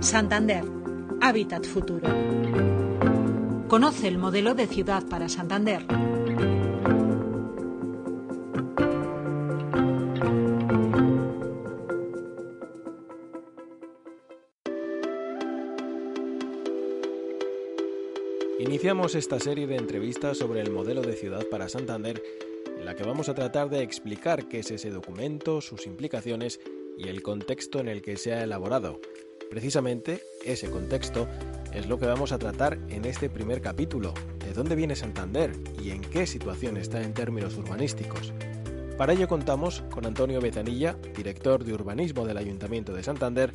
Santander, Hábitat Futuro. Conoce el modelo de ciudad para Santander. Iniciamos esta serie de entrevistas sobre el modelo de ciudad para Santander, en la que vamos a tratar de explicar qué es ese documento, sus implicaciones y el contexto en el que se ha elaborado. Precisamente ese contexto es lo que vamos a tratar en este primer capítulo, de dónde viene Santander y en qué situación está en términos urbanísticos. Para ello contamos con Antonio Bezanilla, director de urbanismo del Ayuntamiento de Santander,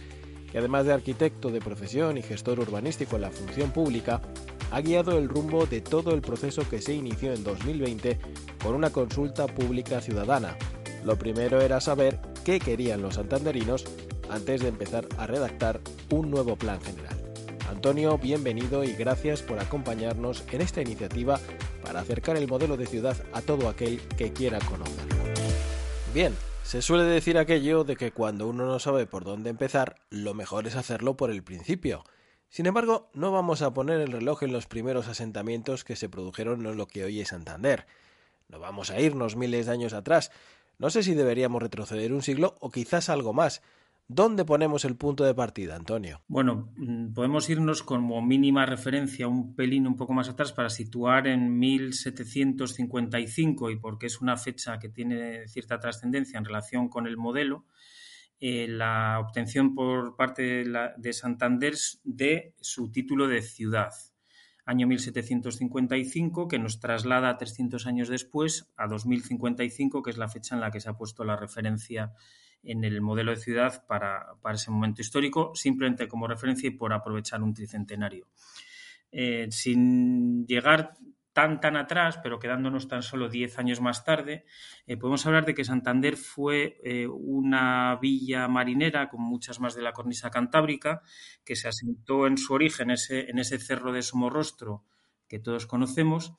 que además de arquitecto de profesión y gestor urbanístico en la función pública, ha guiado el rumbo de todo el proceso que se inició en 2020 con una consulta pública ciudadana. Lo primero era saber qué querían los santanderinos antes de empezar a redactar un nuevo plan general. Antonio, bienvenido y gracias por acompañarnos en esta iniciativa para acercar el modelo de ciudad a todo aquel que quiera conocerlo. Bien, se suele decir aquello de que cuando uno no sabe por dónde empezar, lo mejor es hacerlo por el principio. Sin embargo, no vamos a poner el reloj en los primeros asentamientos que se produjeron en lo que hoy es Santander. No vamos a irnos miles de años atrás. No sé si deberíamos retroceder un siglo o quizás algo más. ¿Dónde ponemos el punto de partida, Antonio? Bueno, mm, podemos irnos como mínima referencia un pelín un poco más atrás para situar en 1755 y porque es una fecha que tiene cierta trascendencia en relación con el modelo, eh, la obtención por parte de, Santander de su título de ciudad, año 1755, que nos traslada 300 años después a 2055, que es la fecha en la que se ha puesto la referencia en el modelo de ciudad para, ese momento histórico, simplemente como referencia y por aprovechar un tricentenario. Eh, sin llegar tan tan atrás, pero quedándonos tan solo 10 años más tarde, eh, podemos hablar de que Santander fue eh, una villa marinera, con muchas más de la cornisa cantábrica, que se asentó en su origen ese, en ese cerro de Somorrostro que todos conocemos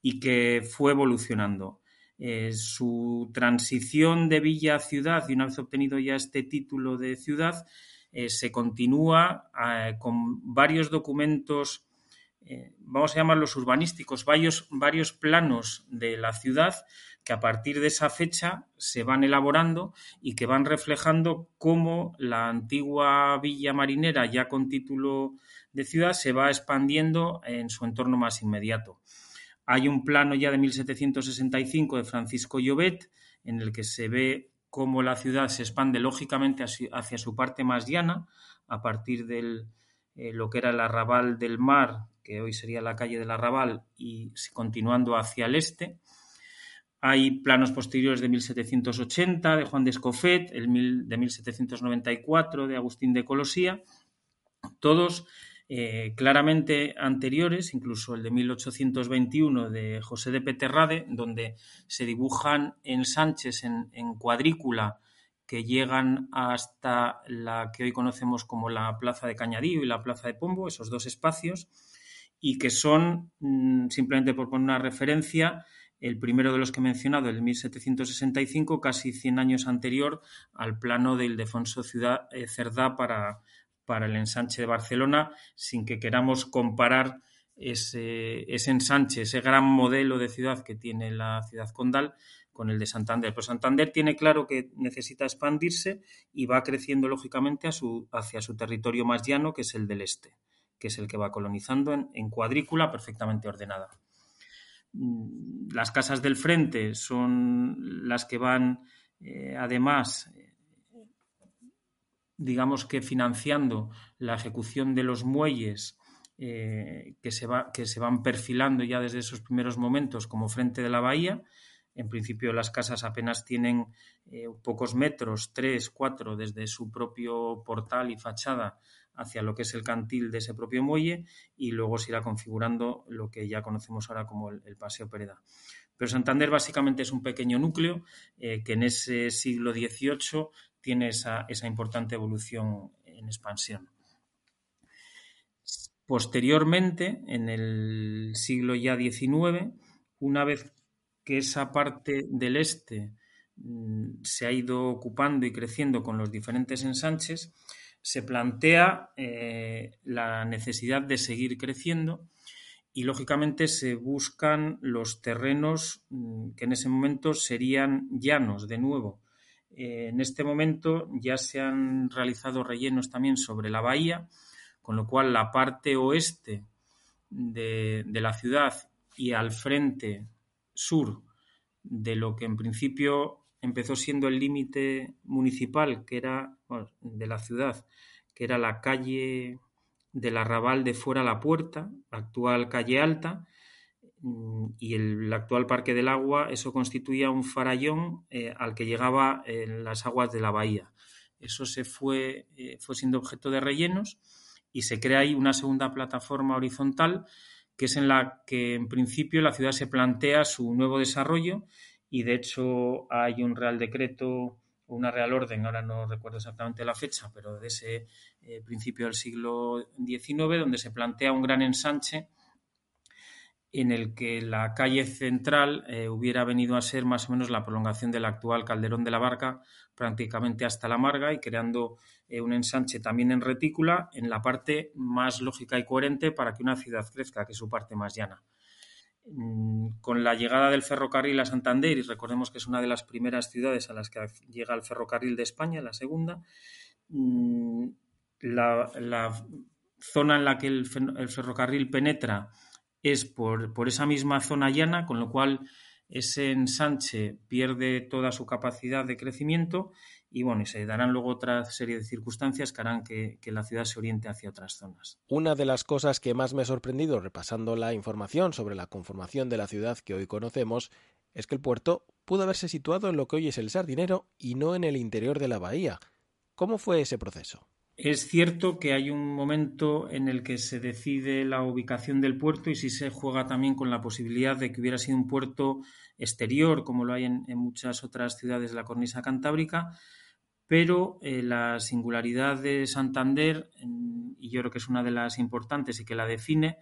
y que fue evolucionando. Eh, su transición de villa a ciudad, y una vez obtenido ya este título de ciudad, se continúa con varios documentos eh, vamos a llamarlos urbanísticos, varios, varios planos de la ciudad que a partir de esa fecha se van elaborando y que van reflejando cómo la antigua villa marinera, ya con título de ciudad, se va expandiendo en su entorno más inmediato. Hay un plano ya de 1765 de Francisco Llobet en el que se ve cómo la ciudad se expande lógicamente hacia su parte más llana, a partir de eh, lo que era el arrabal del mar que hoy sería la calle del Arrabal, y continuando hacia el este. Hay planos posteriores de 1780 de Juan de Escofet, el de 1794 de Agustín de Colosía, todos eh, claramente anteriores, incluso el de 1821 de José de Peterrade, donde se dibujan ensanches en, en cuadrícula que llegan hasta la que hoy conocemos como la Plaza de Cañadío y la Plaza de Pombo, esos dos espacios, y que son, mm, simplemente por poner una referencia, el primero de los que he mencionado, el 1765, casi 100 años anterior al plano del Defonso Ciudad eh, Cerdá para, para el ensanche de Barcelona, sin que queramos comparar ese, ese, ensanche, ese gran modelo de ciudad que tiene la ciudad condal con el de Santander. Pues Santander tiene claro que necesita expandirse y va creciendo lógicamente a su, hacia su territorio más llano, que es el del este que es el que va colonizando en, cuadrícula perfectamente ordenada. Mm, las casas del frente son las que van, eh, además, digamos que financiando la ejecución de los muelles eh, que, se va, que se van perfilando ya desde esos primeros momentos como frente de la bahía. En principio las casas apenas tienen eh, pocos metros, tres, cuatro, desde su propio portal y fachada hacia lo que es el cantil de ese propio muelle y luego se irá configurando lo que ya conocemos ahora como el, Paseo Pereda. Pero Santander básicamente es un pequeño núcleo eh, que en ese siglo XVIII tiene esa, importante evolución en expansión. Posteriormente, en el siglo ya XIX, una vez que esa parte del este mm, se ha ido ocupando y creciendo con los diferentes ensanches, se plantea eh, la necesidad de seguir creciendo y lógicamente se buscan los terrenos mm, que en ese momento serían llanos de nuevo. Eh, en este momento ya se han realizado rellenos también sobre la bahía, con lo cual la parte oeste de, la ciudad y al frente sur de lo que en principio empezó siendo el límite municipal que era de la ciudad, que era la calle del arrabal de fuera la puerta, actual calle alta, y el, actual Parque del Agua, eso constituía un farallón eh, al que llegaba en las aguas de la bahía. Eso se fue, eh, fue siendo objeto de rellenos y se crea ahí una segunda plataforma horizontal que es en la que en principio la ciudad se plantea su nuevo desarrollo y de hecho hay un real decreto una Real Orden, ahora no recuerdo exactamente la fecha, pero de ese eh, principio del siglo XIX, donde se plantea un gran ensanche en el que la calle central eh, hubiera venido a ser más o menos la prolongación del actual Calderón de la Barca, prácticamente hasta la Marga, y creando eh, un ensanche también en retícula en la parte más lógica y coherente para que una ciudad crezca, que es su parte más llana. Mm, con la llegada del ferrocarril a Santander, y recordemos que es una de las primeras ciudades a las que llega el ferrocarril de España, la segunda, mm, la, zona en la que el, ferrocarril penetra es por, por, esa misma zona llana, con lo cual ese ensanche pierde toda su capacidad de crecimiento y bueno, se darán luego otra serie de circunstancias que harán que, la ciudad se oriente hacia otras zonas. Una de las cosas que más me ha sorprendido repasando la información sobre la conformación de la ciudad que hoy conocemos es que el puerto pudo haberse situado en lo que hoy es el Sardinero y no en el interior de la bahía. ¿Cómo fue ese proceso? Es cierto que hay un momento en el que se decide la ubicación del puerto y si se juega también con la posibilidad de que hubiera sido un puerto exterior, como lo hay en muchas otras ciudades de la cornisa cantábrica, pero eh, la singularidad de Santander, y yo creo que es una de las importantes y que la define,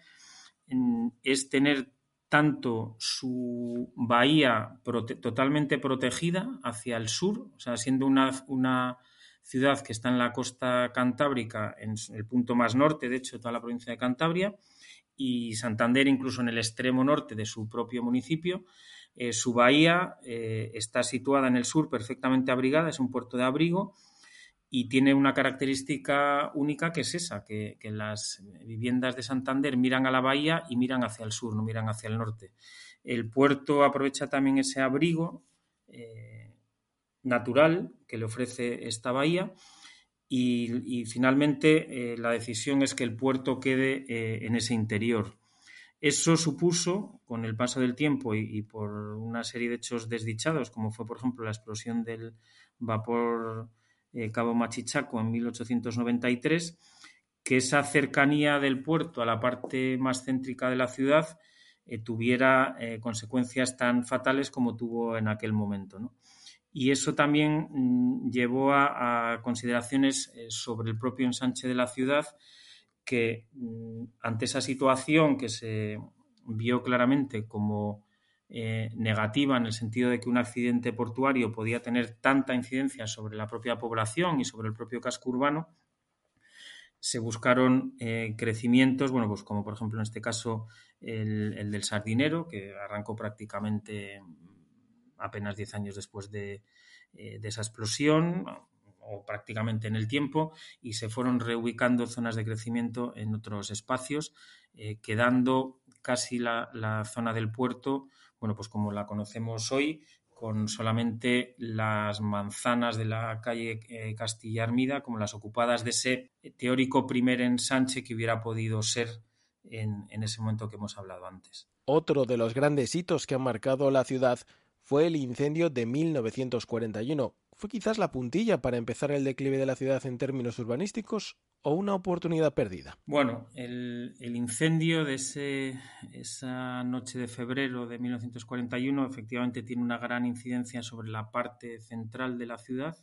es tener tanto su bahía totalmente protegida hacia el sur, o sea, siendo una, una, ciudad que está en la costa cantábrica, en el punto más norte, de hecho, toda la provincia de Cantabria, y Santander incluso en el extremo norte de su propio municipio, eh, su bahía eh, está situada en el sur, perfectamente abrigada, es un puerto de abrigo y tiene una característica única que es esa, que, las viviendas de Santander miran a la bahía y miran hacia el sur, no miran hacia el norte. El puerto aprovecha también ese abrigo eh, natural que le ofrece esta bahía y, finalmente la decisión es que el puerto quede en ese interior. Eso supuso, con el paso del tiempo y, por una serie de hechos desdichados, como fue, por ejemplo, la explosión del vapor eh, Cabo Machichaco en 1893, que esa cercanía del puerto a la parte más céntrica de la ciudad eh, tuviera eh, consecuencias tan fatales como tuvo en aquel momento. Y eso también mm, llevó a consideraciones sobre el propio ensanche de la ciudad que mm, ante esa situación que se vio claramente como eh, negativa en el sentido de que un accidente portuario podía tener tanta incidencia sobre la propia población y sobre el propio casco urbano, se buscaron eh, crecimientos, bueno, pues como por ejemplo en este caso el, del Sardinero, que arrancó prácticamente apenas 10 años después de, eh, de esa explosión, o prácticamente en el tiempo y se fueron reubicando zonas de crecimiento en otros espacios, eh, quedando casi la, zona del puerto, bueno, pues como la conocemos hoy, con solamente las manzanas de la calle eh, Castilla Armida como las ocupadas de ese teórico primer ensanche que hubiera podido ser en, en ese momento que hemos hablado antes. Otro de los grandes hitos que han marcado la ciudad fue el incendio de 1941, ¿Fue quizás la puntilla para empezar el declive de la ciudad en términos urbanísticos o una oportunidad perdida? Bueno, el, incendio de ese, esa noche de febrero de 1941 efectivamente tiene una gran incidencia sobre la parte central de la ciudad.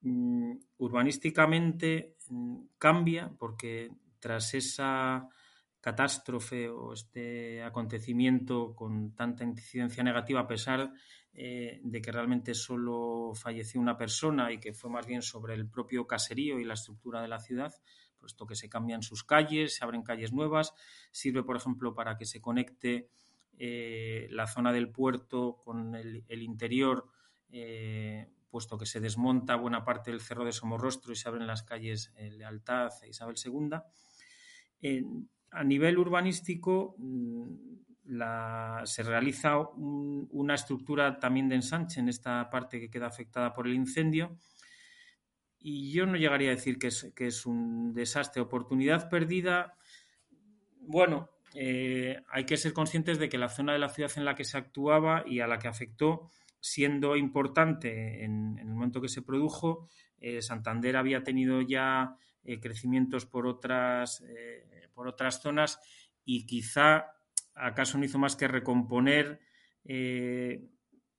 Mm, urbanísticamente mm, cambia porque tras esa catástrofe o este acontecimiento con tanta incidencia negativa, a pesar eh, de que realmente solo falleció una persona y que fue más bien sobre el propio caserío y la estructura de la ciudad, puesto que se cambian sus calles, se abren calles nuevas, sirve, por ejemplo, para que se conecte eh, la zona del puerto con el, interior, eh, puesto que se desmonta buena parte del cerro de Somorrostro y se abren las calles Lealtad e Isabel II a nivel urbanístico mm, se realiza una estructura también de ensanche en esta parte que queda afectada por el incendio. Y yo no llegaría a decir que es, un desastre, oportunidad perdida. Bueno, eh, hay que ser conscientes de que la zona de la ciudad en la que se actuaba y a la que afectó, siendo importante en, el momento que se produjo, eh, Santander había tenido ya eh, crecimientos por otras por otras zonas y quizá acaso no hizo más que recomponer eh,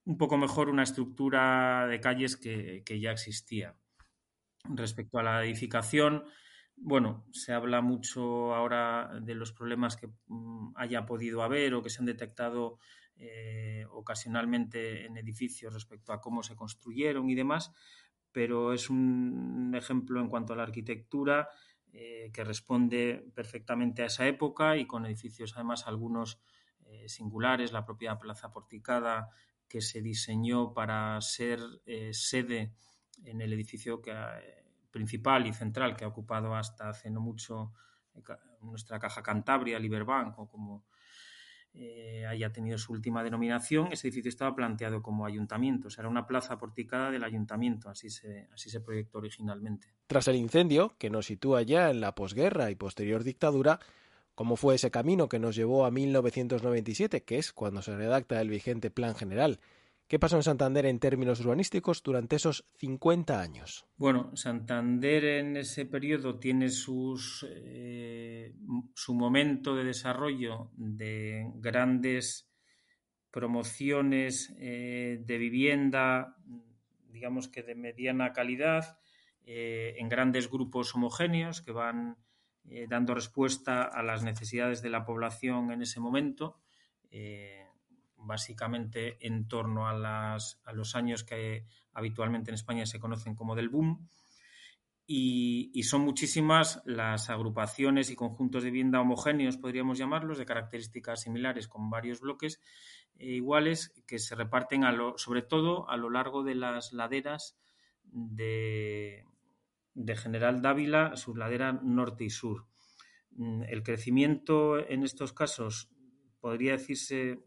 un poco mejor una estructura de calles que, ya existía. Respecto a la edificación, bueno, se habla mucho ahora de los problemas que mm, haya podido haber o que se han detectado eh, ocasionalmente en edificios respecto a cómo se construyeron y demás, pero es un ejemplo en cuanto a la arquitectura eh, que responde perfectamente a esa época y con edificios además algunos eh, singulares, la propia Plaza Porticada que se diseñó para ser eh, sede en el edificio que, principal y central que ha ocupado hasta hace no mucho nuestra caja Cantabria, Liberbank o como eh, haya tenido su última denominación, ese edificio estaba planteado como ayuntamiento, o sea, era una plaza porticada del ayuntamiento, así se, así se proyectó originalmente. Tras el incendio, que nos sitúa ya en la posguerra y posterior dictadura, ¿cómo fue ese camino que nos llevó a 1997, que es cuando se redacta el vigente Plan General? ¿Qué pasó en Santander en términos urbanísticos durante esos 50 años? Bueno, Santander en ese periodo tiene sus, eh, su momento de desarrollo de grandes promociones eh, de vivienda, digamos que de mediana calidad, eh, en grandes grupos homogéneos que van dando respuesta a las necesidades de la población en ese momento básicamente en torno a, los años que habitualmente en España se conocen como del boom. Y, son muchísimas las agrupaciones y conjuntos de vivienda homogéneos, podríamos llamarlos, de características similares con varios bloques eh, iguales que se reparten sobre todo a lo largo de las laderas de, de General Dávila, sus laderas norte y sur. Mm, el crecimiento en estos casos podría decirse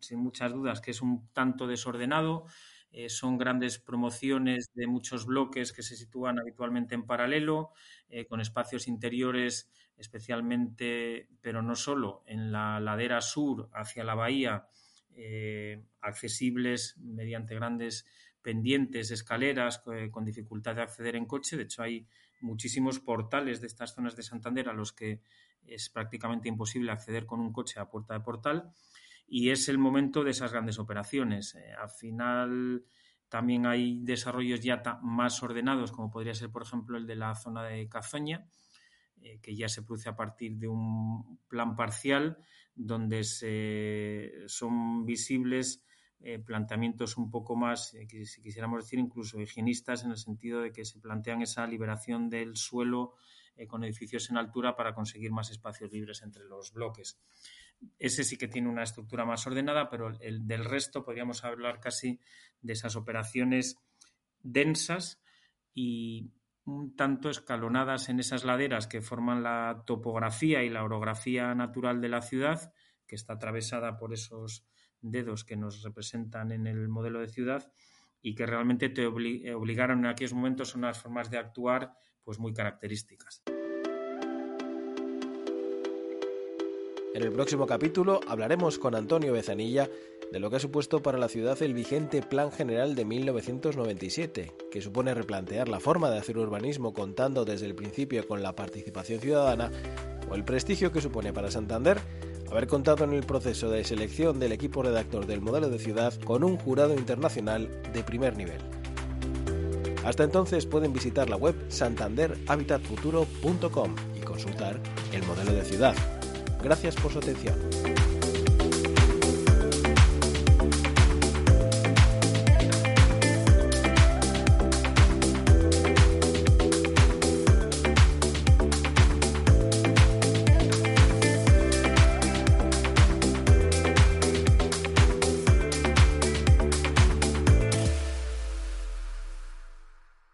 sin muchas dudas que es un tanto desordenado. Eh, son grandes promociones de muchos bloques que se sitúan habitualmente en paralelo, eh, con espacios interiores especialmente, pero no solo, en la ladera sur hacia la bahía, eh, accesibles mediante grandes pendientes, escaleras, con dificultad de acceder en coche. De hecho, hay muchísimos portales de estas zonas de Santander a los que es prácticamente imposible acceder con un coche a puerta de portal y es el momento de esas grandes operaciones. Eh, al final también hay desarrollos ya más ordenados, como podría ser, por ejemplo, el de la zona de Cazoña, eh, que ya se produce a partir de un plan parcial donde se, son visibles eh, planteamientos un poco más, si quisiéramos decir, incluso higienistas, en el sentido de que se plantean esa liberación del suelo con edificios en altura para conseguir más espacios libres entre los bloques. Ese sí que tiene una estructura más ordenada, pero el del resto podríamos hablar casi de esas operaciones densas y un tanto escalonadas en esas laderas que forman la topografía y la orografía natural de la ciudad, que está atravesada por esos dedos que nos representan en el modelo de ciudad y que realmente te obligaron en aquellos momentos a unas formas de actuar pues muy características. En el próximo capítulo hablaremos con Antonio Bezanilla de lo que ha supuesto para la ciudad el vigente Plan General de 1997, que supone replantear la forma de hacer urbanismo contando desde el principio con la participación ciudadana, o el prestigio que supone para Santander haber contado en el proceso de selección del equipo redactor del modelo de ciudad con un jurado internacional de primer nivel. Hasta entonces pueden visitar la web santanderhabitatfuturo.com y consultar el modelo de ciudad Gracias por su atención.